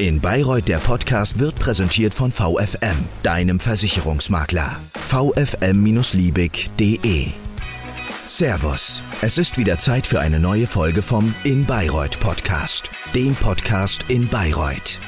In Bayreuth der Podcast wird präsentiert von VFM, deinem Versicherungsmakler. vfm-liebig.de Servus, es ist wieder Zeit für eine neue Folge vom In Bayreuth Podcast, dem Podcast in Bayreuth.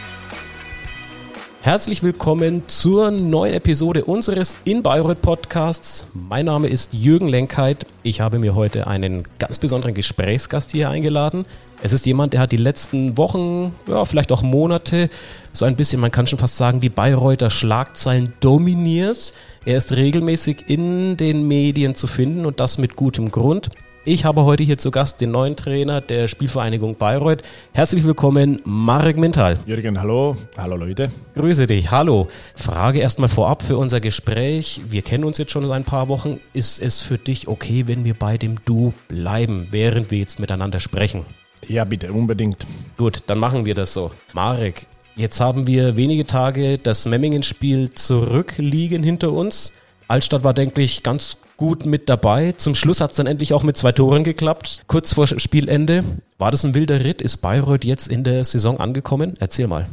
Herzlich willkommen zur neuen Episode unseres In Bayreuth Podcasts. Mein Name ist Jürgen Lenkheit. Ich habe mir heute einen ganz besonderen Gesprächsgast hier eingeladen. Es ist jemand, der hat die letzten Wochen, ja, vielleicht auch Monate, so ein bisschen, man kann schon fast sagen, die Bayreuther Schlagzeilen dominiert. Er ist regelmäßig in den Medien zu finden und das mit gutem Grund. Ich habe heute hier zu Gast den neuen Trainer der Spielvereinigung Bayreuth. Herzlich willkommen, Marek Mintal. Jürgen, hallo. Hallo Leute. Grüße dich, hallo. Frage erstmal vorab für unser Gespräch. Wir kennen uns jetzt schon seit ein paar Wochen. Ist es für dich okay, wenn wir bei dem Du bleiben, während wir jetzt miteinander sprechen? Ja, bitte, unbedingt. Gut, dann machen wir das so. Marek, jetzt haben wir wenige Tage das Memmingen-Spiel zurückliegen hinter uns. Altstadt war, denke ich, ganz gut mit dabei. Zum Schluss hat es dann endlich auch mit zwei Toren geklappt, kurz vor Spielende. War das ein wilder Ritt? Ist Bayreuth jetzt in der Saison angekommen? Erzähl mal.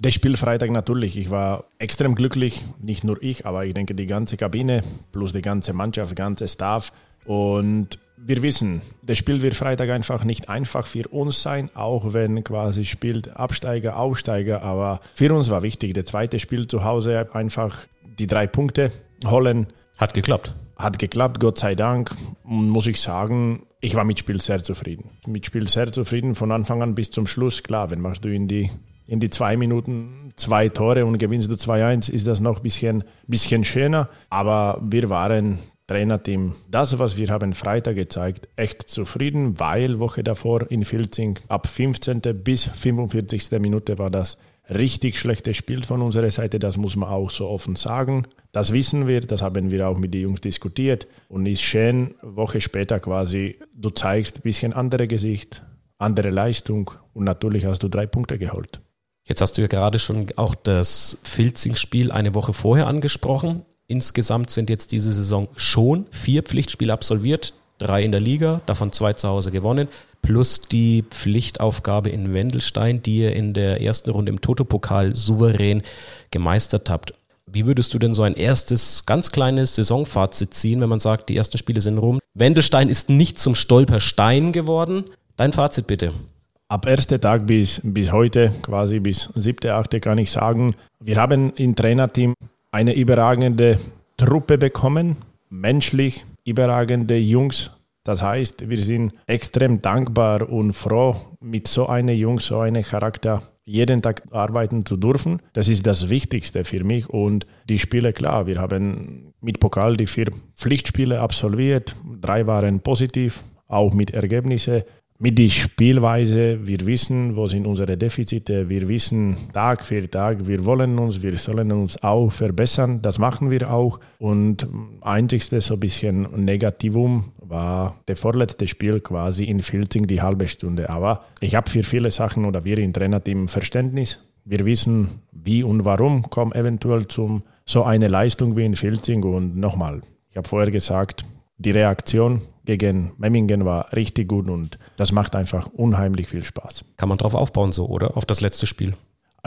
Das Spiel Freitag natürlich. Ich war extrem glücklich. Nicht nur ich, aber ich denke die ganze Kabine plus die ganze Mannschaft, der ganze Staff. Und wir wissen, das Spiel wird Freitag einfach nicht einfach für uns sein, auch wenn quasi spielt Absteiger, Aufsteiger. Aber für uns war wichtig, das zweite Spiel zu Hause einfach die drei Punkte holen. Hat geklappt. Hat geklappt, Gott sei Dank. Und muss ich sagen, ich war mit Spiel sehr zufrieden. Mit Spiel sehr zufrieden von Anfang an bis zum Schluss. Klar, wenn machst du in die in die zwei Minuten zwei Tore und gewinnst du 2-1, ist das noch ein bisschen, bisschen schöner. Aber wir waren Trainerteam, das, was wir haben Freitag gezeigt, echt zufrieden, weil Woche davor in Filzing ab 15. bis 45. Minute war das richtig schlechtes Spiel von unserer Seite, das muss man auch so offen sagen. Das wissen wir, das haben wir auch mit den Jungs diskutiert und ist schön, Woche später quasi, du zeigst ein bisschen andere Gesicht, andere Leistung und natürlich hast du drei Punkte geholt. Jetzt hast du ja gerade schon auch das Filzing-Spiel eine Woche vorher angesprochen. Insgesamt sind jetzt diese Saison schon vier Pflichtspiele absolviert, drei in der Liga, davon zwei zu Hause gewonnen, plus die Pflichtaufgabe in Wendelstein, die ihr in der ersten Runde im Toto-Pokal souverän gemeistert habt. Wie würdest du denn so ein erstes, ganz kleines Saisonfazit ziehen, wenn man sagt, die ersten Spiele sind rum? Wendelstein ist nicht zum Stolperstein geworden. Dein Fazit bitte. Ab ersten Tag bis, bis heute, quasi bis siebte, achte, kann ich sagen, wir haben im Trainerteam eine überragende Truppe bekommen, menschlich überragende Jungs. Das heißt, wir sind extrem dankbar und froh, mit so einem Jungs, so einem Charakter jeden Tag arbeiten zu dürfen. Das ist das Wichtigste für mich. Und die Spiele, klar, wir haben mit Pokal die vier Pflichtspiele absolviert. Drei waren positiv, auch mit Ergebnissen mit der Spielweise, wir wissen, wo sind unsere Defizite, wir wissen Tag für Tag, wir wollen uns, wir sollen uns auch verbessern, das machen wir auch. Und einzigste so ein bisschen Negativum war der vorletzte Spiel quasi in Filzing die halbe Stunde. Aber ich habe für viele Sachen oder wir im Trainerteam Verständnis. Wir wissen, wie und warum kommt eventuell zum so eine Leistung wie in Filzing. Und nochmal, ich habe vorher gesagt, die Reaktion gegen Memmingen war richtig gut und das macht einfach unheimlich viel Spaß. Kann man drauf aufbauen so, oder? Auf das letzte Spiel?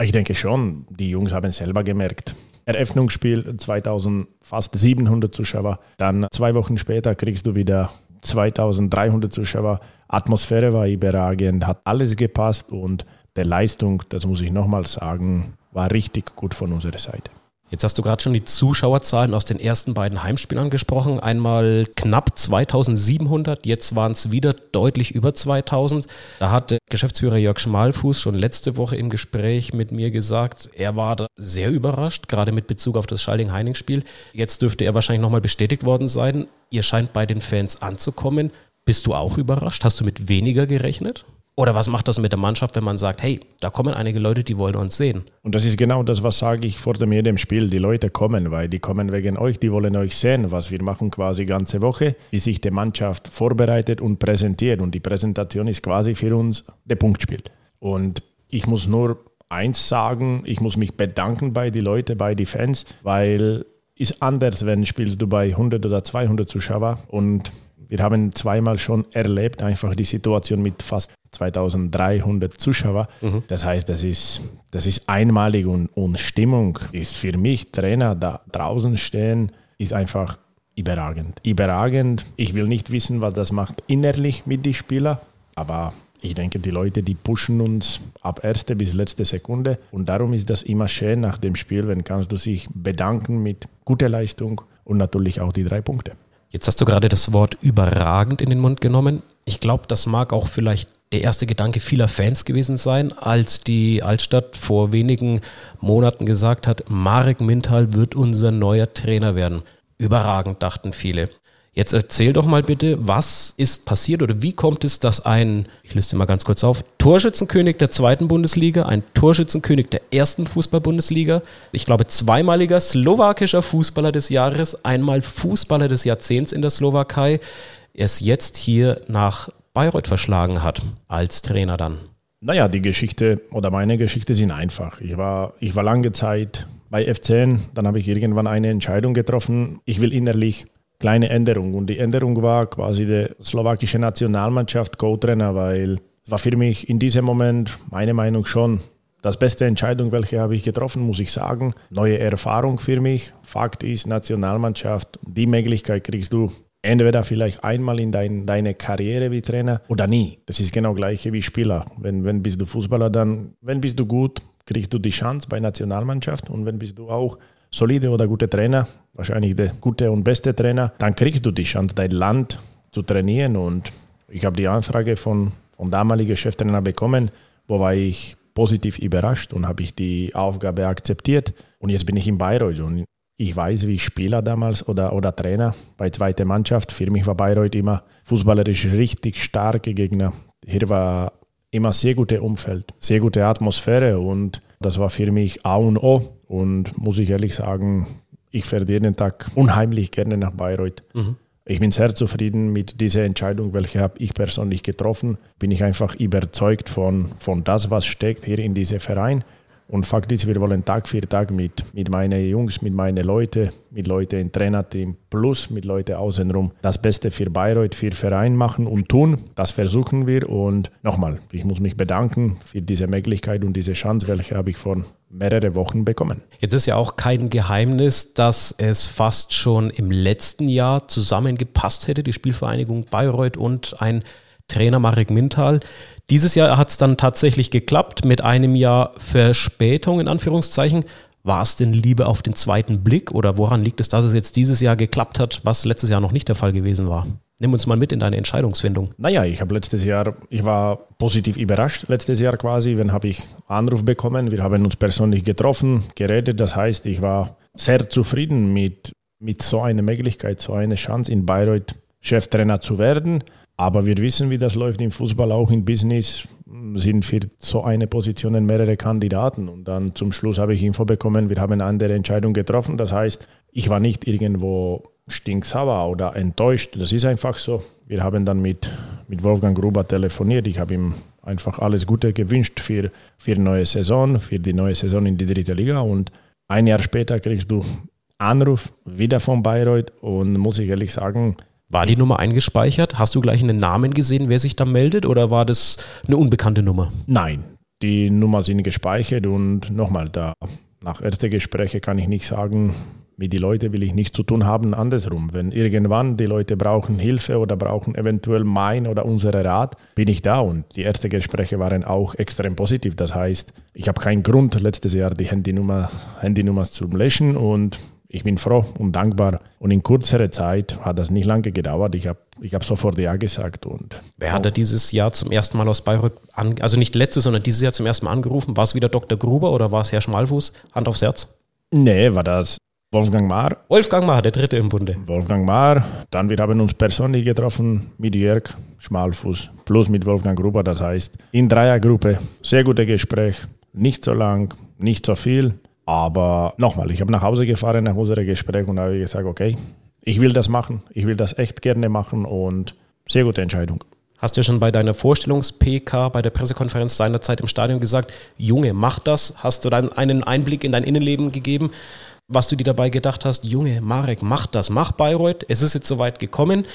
Ich denke schon. Die Jungs haben es selber gemerkt. Eröffnungsspiel 2000 fast 700 Zuschauer. Dann zwei Wochen später kriegst du wieder 2300 Zuschauer. Atmosphäre war überragend, hat alles gepasst und der Leistung, das muss ich nochmal sagen, war richtig gut von unserer Seite. Jetzt hast du gerade schon die Zuschauerzahlen aus den ersten beiden Heimspielen angesprochen. Einmal knapp 2700, jetzt waren es wieder deutlich über 2000. Da hat Geschäftsführer Jörg Schmalfuß schon letzte Woche im Gespräch mit mir gesagt, er war da sehr überrascht, gerade mit Bezug auf das Schalding-Heining-Spiel. Jetzt dürfte er wahrscheinlich nochmal bestätigt worden sein. Ihr scheint bei den Fans anzukommen. Bist du auch überrascht? Hast du mit weniger gerechnet? Oder was macht das mit der Mannschaft, wenn man sagt, hey, da kommen einige Leute, die wollen uns sehen? Und das ist genau das, was sage ich vor dem jedem Spiel. Die Leute kommen, weil die kommen wegen euch, die wollen euch sehen, was wir machen quasi ganze Woche, wie sich die Mannschaft vorbereitet und präsentiert. Und die Präsentation ist quasi für uns der Punktspiel. Und ich muss nur eins sagen, ich muss mich bedanken bei den Leuten, bei den Fans, weil ist anders, wenn spielst du bei 100 oder 200 Zuschauer und Wir haben zweimal schon erlebt, einfach die Situation mit fast 2300 Zuschauern. Mhm. Das heißt, das ist, das ist einmalig und, und Stimmung ist für mich, Trainer da draußen stehen, ist einfach überragend. Überragend. Ich will nicht wissen, was das macht innerlich mit den Spielern, aber ich denke, die Leute, die pushen uns ab erste bis letzte Sekunde. Und darum ist das immer schön nach dem Spiel, wenn kannst du sich bedanken mit guter Leistung und natürlich auch die drei Punkte. Jetzt hast du gerade das Wort überragend in den Mund genommen. Ich glaube, das mag auch vielleicht der erste Gedanke vieler Fans gewesen sein, als die Altstadt vor wenigen Monaten gesagt hat, Marek Mintal wird unser neuer Trainer werden. Überragend, dachten viele. Jetzt erzähl doch mal bitte, was ist passiert oder wie kommt es, dass ein, ich liste mal ganz kurz auf, Torschützenkönig der zweiten Bundesliga, ein Torschützenkönig der ersten Fußball-Bundesliga, ich glaube zweimaliger slowakischer Fußballer des Jahres, einmal Fußballer des Jahrzehnts in der Slowakei, es jetzt hier nach Bayreuth verschlagen hat, als Trainer dann? Naja, die Geschichte oder meine Geschichte sind einfach. Ich war, ich war lange Zeit bei F10, dann habe ich irgendwann eine Entscheidung getroffen. Ich will innerlich kleine Änderung. Und die Änderung war quasi die slowakische Nationalmannschaft Co-Trainer, weil es war für mich in diesem Moment, meine Meinung schon, das beste Entscheidung, welche habe ich getroffen, muss ich sagen. Neue Erfahrung für mich. Fakt ist, Nationalmannschaft, die Möglichkeit kriegst du entweder vielleicht einmal in dein, deine Karriere wie Trainer oder nie. Das ist genau gleiche wie Spieler. Wenn, wenn bist du Fußballer, dann, wenn bist du gut, kriegst du die Chance bei Nationalmannschaft und wenn bist du auch solide oder gute Trainer, wahrscheinlich der gute und beste Trainer, dann kriegst du die Chance, dein Land zu trainieren. Und ich habe die Anfrage von, von damaligen Cheftrainer bekommen, wo war ich positiv überrascht und habe ich die Aufgabe akzeptiert. Und jetzt bin ich in Bayreuth und ich weiß, wie Spieler damals oder, oder Trainer bei zweiter Mannschaft. Für mich war Bayreuth immer fußballerisch richtig starke Gegner. Hier war immer sehr gutes Umfeld, sehr gute Atmosphäre und das war für mich A und O. Und muss ich ehrlich sagen, ich fahre jeden Tag unheimlich gerne nach Bayreuth. Mhm. Ich bin sehr zufrieden mit dieser Entscheidung, welche habe ich persönlich getroffen. Bin ich einfach überzeugt von, von das, was steckt hier in diesem Verein. Und Fakt ist, wir wollen Tag für Tag mit, mit meinen Jungs, mit meinen Leuten, mit Leuten im Trainerteam plus mit Leuten außenrum das Beste für Bayreuth, für Verein machen und tun. Das versuchen wir. Und nochmal, ich muss mich bedanken für diese Möglichkeit und diese Chance, welche habe ich vor mehreren Wochen bekommen. Jetzt ist ja auch kein Geheimnis, dass es fast schon im letzten Jahr zusammengepasst hätte, die Spielvereinigung Bayreuth und ein Trainer Marek Mintal. Dieses Jahr hat es dann tatsächlich geklappt mit einem Jahr Verspätung in Anführungszeichen. War es denn Liebe auf den zweiten Blick oder woran liegt es, dass es jetzt dieses Jahr geklappt hat, was letztes Jahr noch nicht der Fall gewesen war? Nimm uns mal mit in deine Entscheidungsfindung. Naja, ich habe letztes Jahr, ich war positiv überrascht letztes Jahr quasi, wenn habe ich Anruf bekommen. Wir haben uns persönlich getroffen, geredet. Das heißt, ich war sehr zufrieden mit, mit so einer Möglichkeit, so einer Chance in Bayreuth Cheftrainer zu werden. Aber wir wissen, wie das läuft im Fußball, auch im Business sind für so eine Position mehrere Kandidaten. Und dann zum Schluss habe ich Info bekommen, wir haben eine andere Entscheidung getroffen. Das heißt, ich war nicht irgendwo stinksauer oder enttäuscht. Das ist einfach so. Wir haben dann mit, mit Wolfgang Gruber telefoniert. Ich habe ihm einfach alles Gute gewünscht für, für neue Saison, für die neue Saison in die dritte Liga. Und ein Jahr später kriegst du Anruf wieder von Bayreuth und muss ich ehrlich sagen, war die Nummer eingespeichert? Hast du gleich einen Namen gesehen, wer sich da meldet oder war das eine unbekannte Nummer? Nein, die Nummer sind gespeichert und nochmal, da nach ersten Gesprächen kann ich nicht sagen, mit den Leuten will ich nichts zu tun haben, andersrum. Wenn irgendwann die Leute brauchen Hilfe oder brauchen eventuell mein oder unsere Rat, bin ich da. Und die ersten Gespräche waren auch extrem positiv. Das heißt, ich habe keinen Grund, letztes Jahr die Handynummer, Handynummer zu löschen und ich bin froh und dankbar. Und in kürzerer Zeit hat das nicht lange gedauert. Ich habe ich hab sofort Ja gesagt. Und Wer hat er dieses Jahr zum ersten Mal aus Bayreuth, an, also nicht letztes, sondern dieses Jahr zum ersten Mal angerufen? War es wieder Dr. Gruber oder war es Herr Schmalfuß? Hand aufs Herz? Nee, war das Wolfgang Mahr. Wolfgang Mahr, der dritte im Bunde. Wolfgang Mahr. Dann wir haben uns persönlich getroffen mit Jörg Schmalfuß plus mit Wolfgang Gruber. Das heißt, in Dreiergruppe, sehr gutes Gespräch. Nicht so lang, nicht so viel. Aber nochmal, ich habe nach Hause gefahren nach unserem Gespräch und habe gesagt, okay, ich will das machen, ich will das echt gerne machen und sehr gute Entscheidung. Hast du ja schon bei deiner Vorstellungs-PK, bei der Pressekonferenz seinerzeit im Stadion gesagt, Junge, mach das. Hast du dann einen Einblick in dein Innenleben gegeben? Was du dir dabei gedacht hast, Junge, Marek, mach das, mach Bayreuth, es ist jetzt soweit gekommen.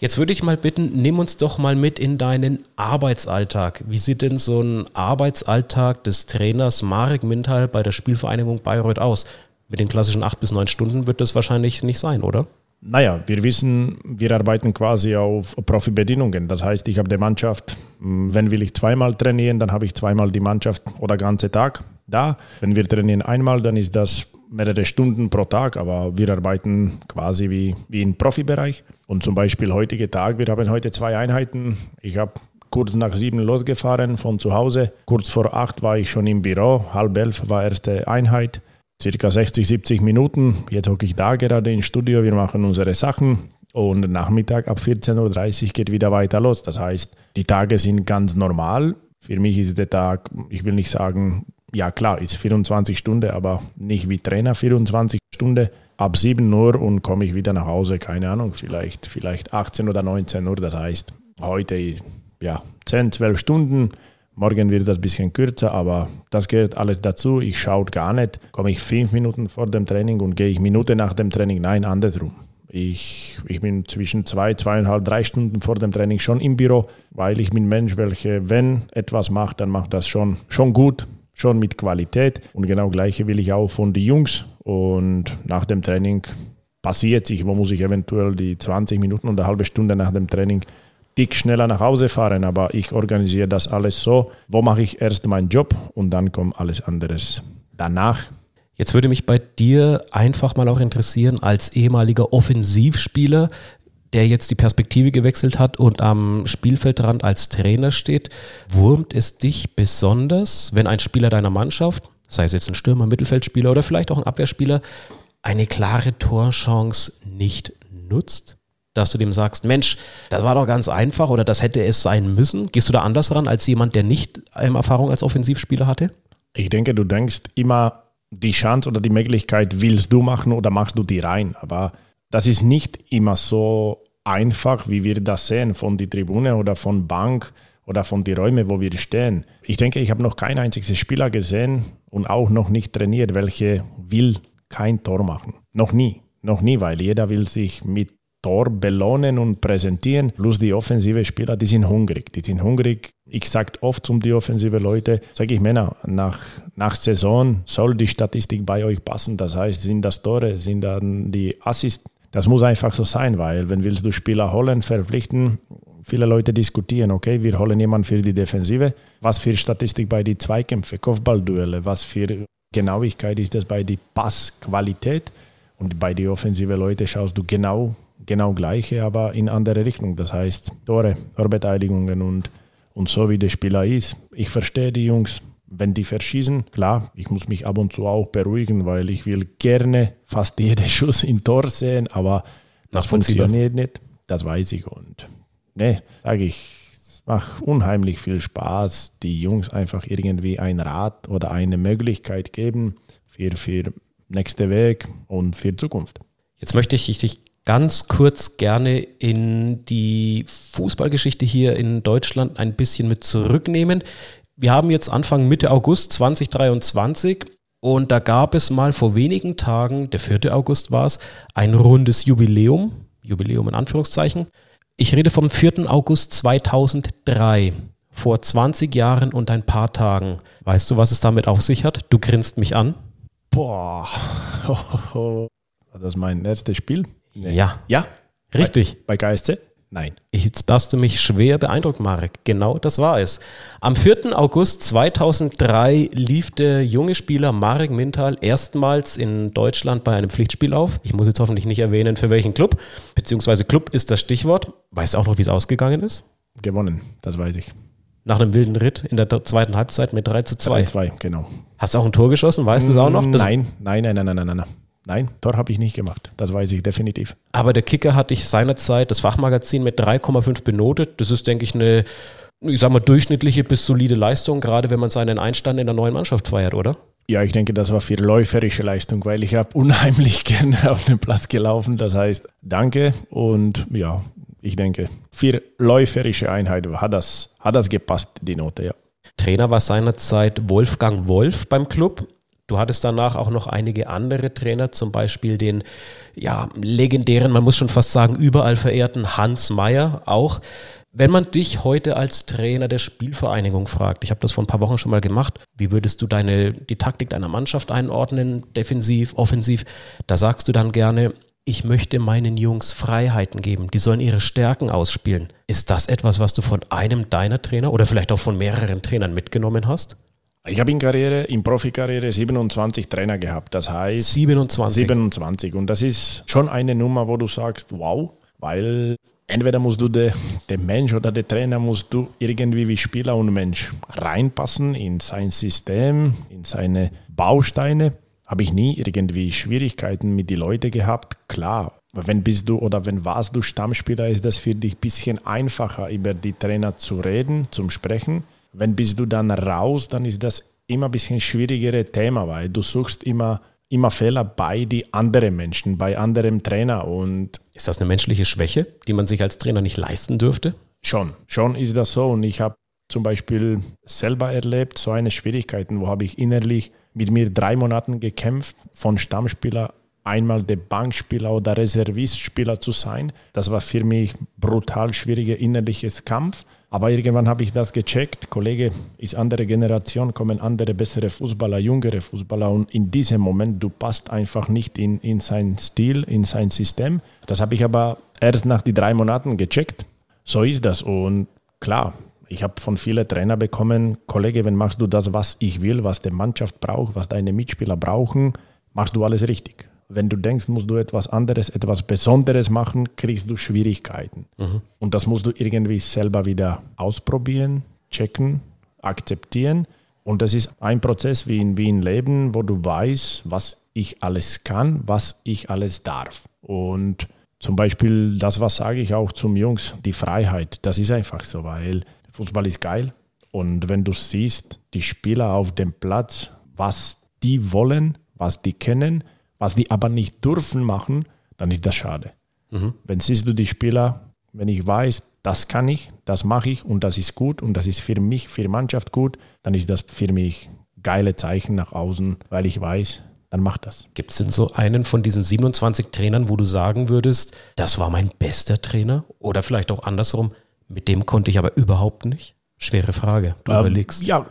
Jetzt würde ich mal bitten, nimm uns doch mal mit in deinen Arbeitsalltag. Wie sieht denn so ein Arbeitsalltag des Trainers Marek Mintal bei der Spielvereinigung Bayreuth aus? Mit den klassischen acht bis neun Stunden wird das wahrscheinlich nicht sein, oder? Naja, wir wissen, wir arbeiten quasi auf Profibedingungen. Das heißt, ich habe die Mannschaft, wenn will ich zweimal trainieren, dann habe ich zweimal die Mannschaft oder ganze Tag da. Wenn wir trainieren einmal, dann ist das mehrere Stunden pro Tag, aber wir arbeiten quasi wie, wie im Profibereich. Und zum Beispiel heutige Tag, wir haben heute zwei Einheiten. Ich habe kurz nach sieben losgefahren von zu Hause. Kurz vor acht war ich schon im Büro, halb elf war erste Einheit circa 60, 70 Minuten. Jetzt hocke ich da gerade im Studio, wir machen unsere Sachen und Nachmittag ab 14.30 Uhr geht wieder weiter los. Das heißt, die Tage sind ganz normal. Für mich ist der Tag, ich will nicht sagen, ja klar, ist 24 Stunden, aber nicht wie Trainer 24 Stunden. Ab 7 Uhr und komme ich wieder nach Hause, keine Ahnung, vielleicht, vielleicht 18 oder 19 Uhr. Das heißt, heute ja 10, 12 Stunden Morgen wird das ein bisschen kürzer, aber das gehört alles dazu. Ich schaue gar nicht, komme ich fünf Minuten vor dem Training und gehe ich Minute nach dem Training. Nein, andersrum. Ich, ich bin zwischen zwei, zweieinhalb, drei Stunden vor dem Training schon im Büro, weil ich bin Mensch, welcher, wenn etwas macht, dann macht das schon, schon gut, schon mit Qualität. Und genau gleiche will ich auch von den Jungs. Und nach dem Training passiert sich, wo muss ich eventuell die 20 Minuten und eine halbe Stunde nach dem Training dick schneller nach Hause fahren, aber ich organisiere das alles so, wo mache ich erst meinen Job und dann kommt alles anderes danach. Jetzt würde mich bei dir einfach mal auch interessieren, als ehemaliger Offensivspieler, der jetzt die Perspektive gewechselt hat und am Spielfeldrand als Trainer steht, wurmt es dich besonders, wenn ein Spieler deiner Mannschaft, sei es jetzt ein Stürmer, Mittelfeldspieler oder vielleicht auch ein Abwehrspieler, eine klare Torchance nicht nutzt? Dass du dem sagst, Mensch, das war doch ganz einfach oder das hätte es sein müssen? Gehst du da anders ran als jemand, der nicht Erfahrung als Offensivspieler hatte? Ich denke, du denkst immer, die Chance oder die Möglichkeit willst du machen oder machst du die rein. Aber das ist nicht immer so einfach, wie wir das sehen von der Tribüne oder von Bank oder von den Räumen, wo wir stehen. Ich denke, ich habe noch keinen einzigen Spieler gesehen und auch noch nicht trainiert, welche will kein Tor machen. Noch nie. Noch nie, weil jeder will sich mit Tor belohnen und präsentieren. Plus die offensive Spieler, die sind hungrig. Die sind hungrig. Ich sage oft zum die offensive Leute, sage ich Männer, nach, nach Saison soll die Statistik bei euch passen. Das heißt, sind das Tore, sind dann die Assists. Das muss einfach so sein, weil wenn willst du Spieler holen, verpflichten, viele Leute diskutieren, okay, wir holen jemanden für die Defensive. Was für Statistik bei den Zweikämpfen, Kopfballduelle, was für Genauigkeit ist das bei der Passqualität? Und bei den offensive Leute schaust du genau genau gleiche, aber in andere Richtung. Das heißt Tore, Torbeteiligungen und, und so wie der Spieler ist. Ich verstehe die Jungs, wenn die verschießen. Klar, ich muss mich ab und zu auch beruhigen, weil ich will gerne fast jeden Schuss im Tor sehen, aber das funktioniert nicht. Das weiß ich. Und ne, sage ich, es macht unheimlich viel Spaß, die Jungs einfach irgendwie ein Rat oder eine Möglichkeit geben für, für nächste Weg und für Zukunft. Jetzt möchte ich dich ganz kurz gerne in die Fußballgeschichte hier in Deutschland ein bisschen mit zurücknehmen. Wir haben jetzt Anfang Mitte August 2023 und da gab es mal vor wenigen Tagen, der 4. August war es, ein rundes Jubiläum, Jubiläum in Anführungszeichen. Ich rede vom 4. August 2003, vor 20 Jahren und ein paar Tagen. Weißt du, was es damit auf sich hat? Du grinst mich an. Boah, das mein erstes Spiel? Nee. Ja. Ja? Richtig. Bei, bei KSC? Nein. Jetzt hast du mich schwer beeindruckt, Marek. Genau das war es. Am 4. August 2003 lief der junge Spieler Marek Mintal erstmals in Deutschland bei einem Pflichtspiel auf. Ich muss jetzt hoffentlich nicht erwähnen, für welchen Club. Beziehungsweise Club ist das Stichwort. Weißt du auch noch, wie es ausgegangen ist? Gewonnen, das weiß ich. Nach einem wilden Ritt in der zweiten Halbzeit mit 3 zu 2. 3 2, genau. Hast du auch ein Tor geschossen? Weißt du es auch noch? Das nein, nein, nein, nein, nein, nein, nein. Nein, Tor habe ich nicht gemacht. Das weiß ich definitiv. Aber der Kicker hatte ich seinerzeit das Fachmagazin mit 3,5 benotet. Das ist, denke ich, eine, ich sag mal, durchschnittliche bis solide Leistung, gerade wenn man seinen Einstand in der neuen Mannschaft feiert, oder? Ja, ich denke, das war für läuferische Leistung, weil ich habe unheimlich gerne auf den Platz gelaufen. Das heißt, danke und ja, ich denke, für läuferische Einheit hat das, hat das gepasst, die Note, ja. Trainer war seinerzeit Wolfgang Wolf beim Club Du hattest danach auch noch einige andere Trainer, zum Beispiel den ja, legendären, man muss schon fast sagen, überall verehrten Hans Meyer auch. Wenn man dich heute als Trainer der Spielvereinigung fragt, ich habe das vor ein paar Wochen schon mal gemacht, wie würdest du deine, die Taktik deiner Mannschaft einordnen, defensiv, offensiv? Da sagst du dann gerne, ich möchte meinen Jungs Freiheiten geben, die sollen ihre Stärken ausspielen. Ist das etwas, was du von einem deiner Trainer oder vielleicht auch von mehreren Trainern mitgenommen hast? Ich habe in Karriere, in Profikarriere 27 Trainer gehabt. Das heißt 27. 27. Und das ist schon eine Nummer, wo du sagst, wow, weil entweder musst du der de Mensch oder der Trainer musst du irgendwie wie Spieler und Mensch reinpassen in sein System, in seine Bausteine. Habe ich nie irgendwie Schwierigkeiten mit den Leuten gehabt. Klar, wenn bist du oder wenn warst du Stammspieler, ist das für dich ein bisschen einfacher, über die Trainer zu reden, zum Sprechen. Wenn bist du dann raus, dann ist das immer ein bisschen schwierigere Thema, weil du suchst immer, immer Fehler bei die anderen Menschen, bei anderem Trainer. Und ist das eine menschliche Schwäche, die man sich als Trainer nicht leisten dürfte? Schon, schon ist das so. Und ich habe zum Beispiel selber erlebt, so eine Schwierigkeiten, wo habe ich innerlich mit mir drei Monaten gekämpft, von Stammspieler einmal der Bankspieler oder Reservistspieler zu sein. Das war für mich brutal schwieriger innerliches Kampf. Aber irgendwann habe ich das gecheckt. Kollege ist andere Generation, kommen andere, bessere Fußballer, jüngere Fußballer. Und in diesem Moment, du passt einfach nicht in, in sein Stil, in sein System. Das habe ich aber erst nach den drei Monaten gecheckt. So ist das. Und klar, ich habe von vielen Trainern bekommen, Kollege, wenn machst du das, was ich will, was die Mannschaft braucht, was deine Mitspieler brauchen, machst du alles richtig wenn du denkst, musst du etwas anderes, etwas Besonderes machen, kriegst du Schwierigkeiten. Mhm. Und das musst du irgendwie selber wieder ausprobieren, checken, akzeptieren. Und das ist ein Prozess wie in, wie in Leben, wo du weißt, was ich alles kann, was ich alles darf. Und zum Beispiel das, was sage ich auch zum Jungs, die Freiheit, das ist einfach so, weil Fußball ist geil. Und wenn du siehst, die Spieler auf dem Platz, was die wollen, was die kennen, was die aber nicht dürfen machen, dann ist das schade. Mhm. Wenn siehst du die Spieler, wenn ich weiß, das kann ich, das mache ich und das ist gut und das ist für mich, für die Mannschaft gut, dann ist das für mich geile Zeichen nach außen, weil ich weiß, dann macht das. Gibt es denn so einen von diesen 27 Trainern, wo du sagen würdest, das war mein bester Trainer? Oder vielleicht auch andersrum, mit dem konnte ich aber überhaupt nicht? Schwere Frage. Du ähm, überlegst. Ja,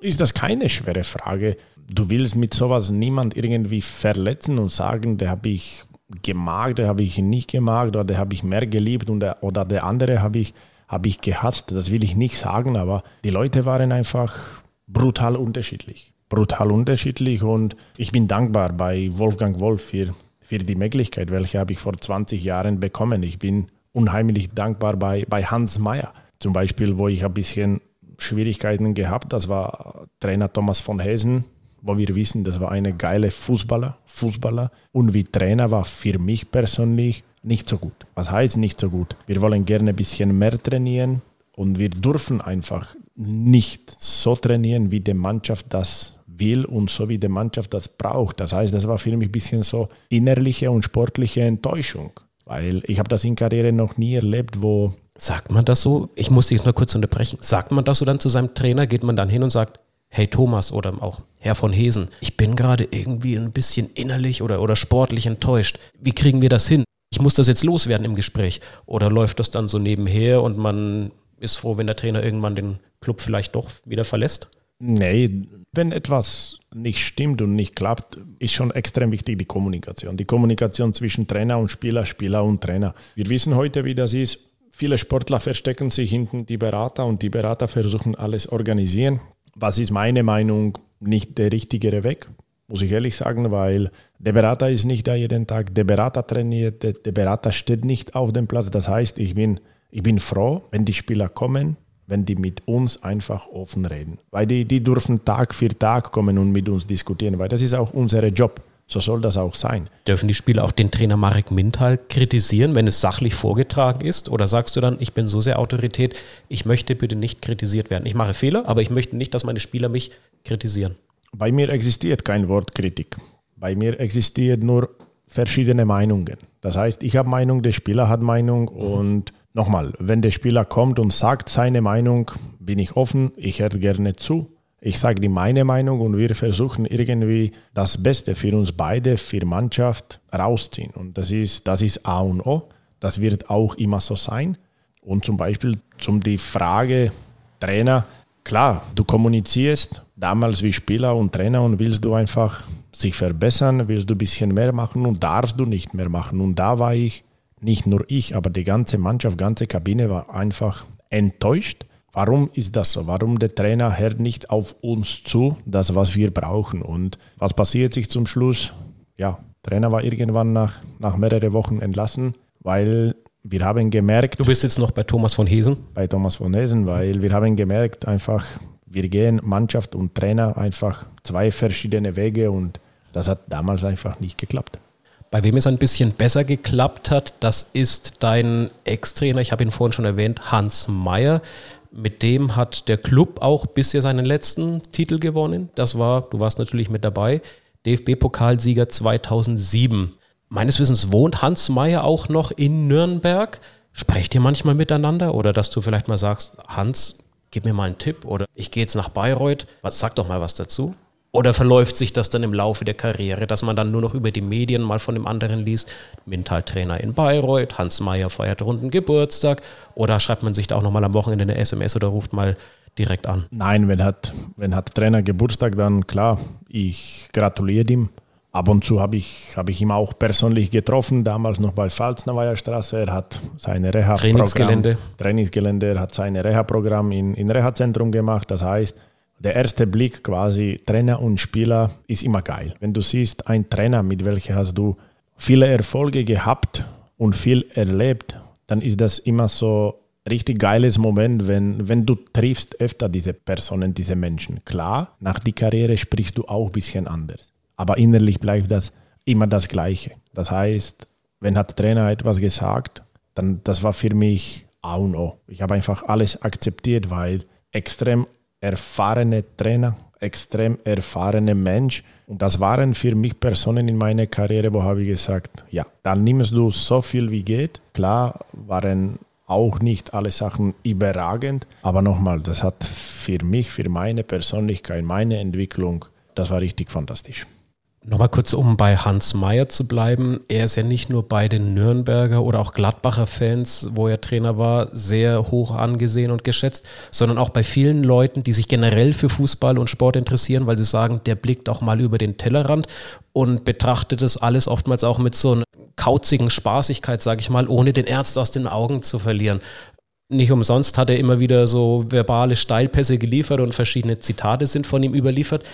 ist das keine schwere Frage du willst mit sowas niemand irgendwie verletzen und sagen, der habe ich gemagt, der habe ich nicht gemagt oder der habe ich mehr geliebt und der, oder der andere habe ich, hab ich gehasst. Das will ich nicht sagen, aber die Leute waren einfach brutal unterschiedlich. Brutal unterschiedlich und ich bin dankbar bei Wolfgang Wolf für, für die Möglichkeit, welche habe ich vor 20 Jahren bekommen. Ich bin unheimlich dankbar bei, bei Hans Meyer zum Beispiel, wo ich ein bisschen Schwierigkeiten gehabt. Das war Trainer Thomas von Hesen, wo wir wissen, das war eine geile Fußballer, Fußballer und wie Trainer war für mich persönlich nicht so gut. Was heißt nicht so gut? Wir wollen gerne ein bisschen mehr trainieren und wir dürfen einfach nicht so trainieren, wie die Mannschaft das will und so wie die Mannschaft das braucht. Das heißt, das war für mich ein bisschen so innerliche und sportliche Enttäuschung, weil ich habe das in Karriere noch nie erlebt, wo Sagt man das so? Ich muss dich noch kurz unterbrechen. Sagt man das so dann zu seinem Trainer? Geht man dann hin und sagt, hey Thomas oder auch Herr von Hesen, ich bin gerade irgendwie ein bisschen innerlich oder, oder sportlich enttäuscht. Wie kriegen wir das hin? Ich muss das jetzt loswerden im Gespräch. Oder läuft das dann so nebenher und man ist froh, wenn der Trainer irgendwann den Club vielleicht doch wieder verlässt? Nee, wenn etwas nicht stimmt und nicht klappt, ist schon extrem wichtig die Kommunikation. Die Kommunikation zwischen Trainer und Spieler, Spieler und Trainer. Wir wissen heute, wie das ist. Viele Sportler verstecken sich hinten die Berater und die Berater versuchen alles organisieren was ist meine Meinung, nicht der richtigere Weg, muss ich ehrlich sagen, weil der Berater ist nicht da jeden Tag, der Berater trainiert, der, der Berater steht nicht auf dem Platz. Das heißt, ich bin, ich bin froh, wenn die Spieler kommen, wenn die mit uns einfach offen reden. Weil die, die dürfen Tag für Tag kommen und mit uns diskutieren, weil das ist auch unser Job. So soll das auch sein. Dürfen die Spieler auch den Trainer Marek Mintal kritisieren, wenn es sachlich vorgetragen ist? Oder sagst du dann, ich bin so sehr Autorität, ich möchte bitte nicht kritisiert werden? Ich mache Fehler, aber ich möchte nicht, dass meine Spieler mich kritisieren. Bei mir existiert kein Wort Kritik. Bei mir existiert nur verschiedene Meinungen. Das heißt, ich habe Meinung, der Spieler hat Meinung mhm. und nochmal, wenn der Spieler kommt und sagt seine Meinung, bin ich offen, ich höre gerne zu Ich sage die meine Meinung und wir versuchen irgendwie das Beste für uns beide, für Mannschaft rausziehen. Und das ist, das ist A und O. Das wird auch immer so sein. Und zum Beispiel zum die Frage Trainer, klar, du kommunizierst damals wie Spieler und Trainer und willst du einfach sich verbessern, willst du ein bisschen mehr machen und darfst du nicht mehr machen. Und da war ich, nicht nur ich, aber die ganze Mannschaft, ganze Kabine war einfach enttäuscht Warum ist das so? Warum der Trainer hört nicht auf uns zu, das, was wir brauchen? Und was passiert sich zum Schluss? Ja, der Trainer war irgendwann nach, nach mehreren Wochen entlassen, weil wir haben gemerkt. Du bist jetzt noch bei Thomas von Hesen? Bei Thomas von Hesen, weil wir haben gemerkt, einfach, wir gehen Mannschaft und Trainer einfach zwei verschiedene Wege und das hat damals einfach nicht geklappt. Bei wem es ein bisschen besser geklappt hat, das ist dein Ex-Trainer, ich habe ihn vorhin schon erwähnt, Hans Meyer. Mit dem hat der Club auch bisher seinen letzten Titel gewonnen. Das war, du warst natürlich mit dabei, DFB-Pokalsieger 2007. Meines Wissens wohnt Hans Meyer auch noch in Nürnberg. Sprecht ihr manchmal miteinander oder dass du vielleicht mal sagst, Hans, gib mir mal einen Tipp oder ich gehe jetzt nach Bayreuth, was, sag doch mal was dazu? Oder verläuft sich das dann im Laufe der Karriere, dass man dann nur noch über die Medien mal von dem anderen liest? Mintal-Trainer in Bayreuth, Hans Meyer feiert runden Geburtstag. Oder schreibt man sich da auch nochmal am Wochenende eine SMS oder ruft mal direkt an? Nein, wenn hat, wenn hat Trainer Geburtstag, dann klar, ich gratuliere ihm. Ab und zu habe ich, hab ich ihn auch persönlich getroffen, damals noch bei Pfalznauer Straße. Er hat seine Reha-Programm, Trainingsgelände. Trainingsgelände, er hat sein Reha-Programm in, in Reha-Zentrum gemacht. Das heißt, der erste Blick quasi Trainer und Spieler ist immer geil. Wenn du siehst, ein Trainer, mit welchem hast du viele Erfolge gehabt und viel erlebt, dann ist das immer so richtig geiles Moment, wenn, wenn du triffst öfter diese Personen, diese Menschen. Klar, nach der Karriere sprichst du auch ein bisschen anders. Aber innerlich bleibt das immer das Gleiche. Das heißt, wenn hat Trainer etwas gesagt, dann das war für mich A und O. Ich habe einfach alles akzeptiert, weil extrem erfahrene Trainer, extrem erfahrene Mensch. Und das waren für mich Personen in meiner Karriere, wo habe ich gesagt, ja, dann nimmst du so viel wie geht. Klar waren auch nicht alle Sachen überragend, aber nochmal, das hat für mich, für meine Persönlichkeit, meine Entwicklung, das war richtig fantastisch. Nochmal kurz, um bei Hans Meyer zu bleiben. Er ist ja nicht nur bei den Nürnberger oder auch Gladbacher Fans, wo er Trainer war, sehr hoch angesehen und geschätzt, sondern auch bei vielen Leuten, die sich generell für Fußball und Sport interessieren, weil sie sagen, der blickt auch mal über den Tellerrand und betrachtet das alles oftmals auch mit so einer kauzigen Spaßigkeit, sage ich mal, ohne den Ernst aus den Augen zu verlieren. Nicht umsonst hat er immer wieder so verbale Steilpässe geliefert und verschiedene Zitate sind von ihm überliefert.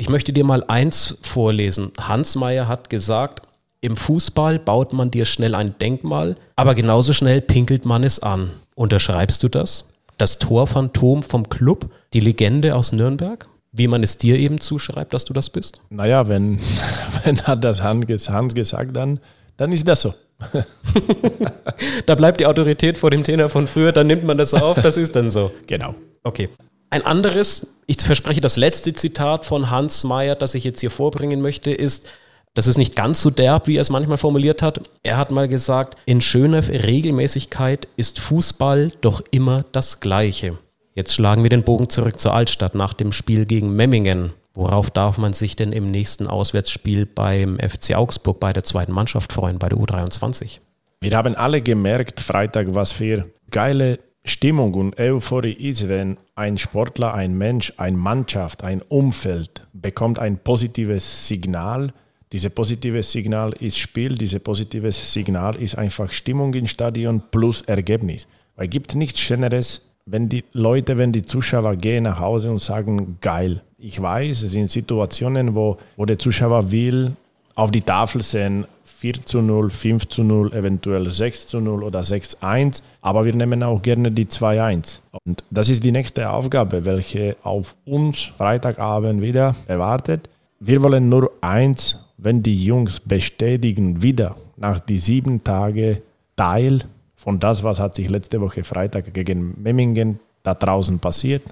Ich möchte dir mal eins vorlesen. Hans Meyer hat gesagt, im Fußball baut man dir schnell ein Denkmal, aber genauso schnell pinkelt man es an. Unterschreibst du das? Das Torphantom vom Club, die Legende aus Nürnberg? Wie man es dir eben zuschreibt, dass du das bist? Naja, wenn, wenn hat das Hans, Hans gesagt, dann, dann ist das so. da bleibt die Autorität vor dem Trainer von früher, dann nimmt man das auf, das ist dann so. Genau. Okay. Ein anderes, ich verspreche das letzte Zitat von Hans Mayer, das ich jetzt hier vorbringen möchte, ist, das ist nicht ganz so derb, wie er es manchmal formuliert hat. Er hat mal gesagt, in schöner Regelmäßigkeit ist Fußball doch immer das Gleiche. Jetzt schlagen wir den Bogen zurück zur Altstadt nach dem Spiel gegen Memmingen. Worauf darf man sich denn im nächsten Auswärtsspiel beim FC Augsburg bei der zweiten Mannschaft freuen, bei der U23? Wir haben alle gemerkt, Freitag, was für geile Stimmung und Euphorie ist, wenn ein Sportler, ein Mensch, eine Mannschaft, ein Umfeld bekommt ein positives Signal. Dieses positive Signal ist Spiel, dieses positive Signal ist einfach Stimmung im Stadion plus Ergebnis. Weil es gibt nichts Schöneres, wenn die Leute, wenn die Zuschauer gehen nach Hause und sagen, geil. Ich weiß, es sind Situationen, wo, wo der Zuschauer will auf die Tafel sehen, 4 zu 0, 5 zu 0, eventuell 6 zu 0 oder 6 zu 1. Aber wir nehmen auch gerne die 2-1. Und das ist die nächste Aufgabe, welche auf uns Freitagabend wieder erwartet. Wir wollen nur eins, wenn die Jungs bestätigen wieder nach die sieben Tage Teil von das, was hat sich letzte Woche Freitag gegen Memmingen da draußen passiert,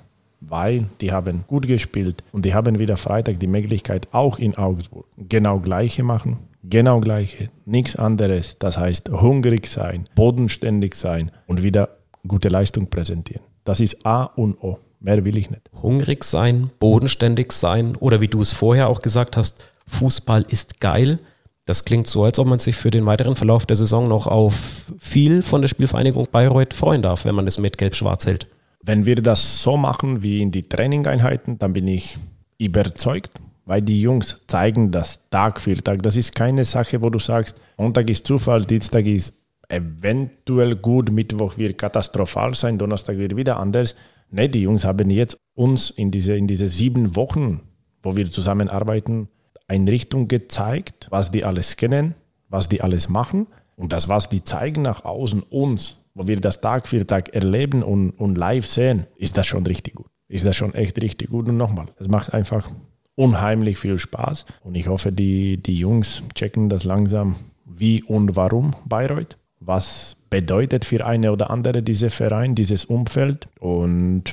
weil die haben gut gespielt und die haben wieder Freitag die Möglichkeit, auch in Augsburg genau gleiche machen, Genau gleiche, nichts anderes. Das heißt, hungrig sein, bodenständig sein und wieder gute Leistung präsentieren. Das ist A und O. Mehr will ich nicht. Hungrig sein, bodenständig sein oder wie du es vorher auch gesagt hast, Fußball ist geil. Das klingt so, als ob man sich für den weiteren Verlauf der Saison noch auf viel von der Spielvereinigung Bayreuth freuen darf, wenn man es mit Gelb-Schwarz hält. Wenn wir das so machen wie in die Trainingeinheiten, dann bin ich überzeugt, weil die Jungs zeigen das Tag für Tag. Das ist keine Sache, wo du sagst, Montag ist Zufall, Dienstag ist eventuell gut, Mittwoch wird katastrophal sein, Donnerstag wird wieder anders. Ne, die Jungs haben jetzt uns in diese, in diese sieben Wochen, wo wir zusammenarbeiten, eine Richtung gezeigt, was die alles kennen, was die alles machen. Und das, was die zeigen nach außen uns, wo wir das Tag für Tag erleben und, und live sehen, ist das schon richtig gut. Ist das schon echt richtig gut. Und nochmal, es macht einfach unheimlich viel Spaß. Und ich hoffe, die, die Jungs checken das langsam, wie und warum Bayreuth. Was bedeutet für eine oder andere dieser Verein, dieses Umfeld. Und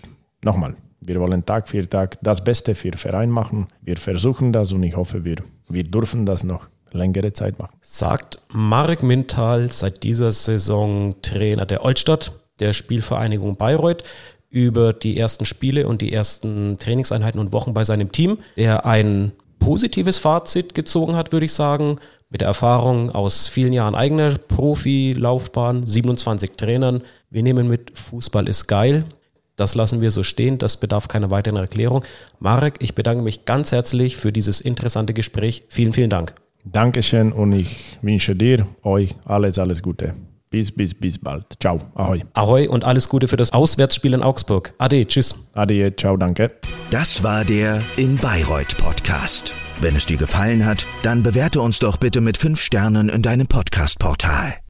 nochmal, wir wollen Tag für Tag das Beste für den Verein machen. Wir versuchen das und ich hoffe, wir, wir dürfen das noch längere Zeit machen. Sagt Marek Mintal, seit dieser Saison Trainer der Olstadt, der Spielvereinigung Bayreuth, über die ersten Spiele und die ersten Trainingseinheiten und Wochen bei seinem Team, der ein positives Fazit gezogen hat, würde ich sagen, mit der Erfahrung aus vielen Jahren eigener Profilaufbahn, 27 Trainern. Wir nehmen mit, Fußball ist geil. Das lassen wir so stehen, das bedarf keiner weiteren Erklärung. Marek, ich bedanke mich ganz herzlich für dieses interessante Gespräch. Vielen, vielen Dank. Dankeschön und ich wünsche dir, euch alles, alles Gute. Bis, bis, bis bald. Ciao. Ahoi. Ahoi und alles Gute für das Auswärtsspiel in Augsburg. Ade, tschüss. Ade, ciao, danke. Das war der In Bayreuth Podcast. Wenn es dir gefallen hat, dann bewerte uns doch bitte mit fünf Sternen in deinem Podcast-Portal.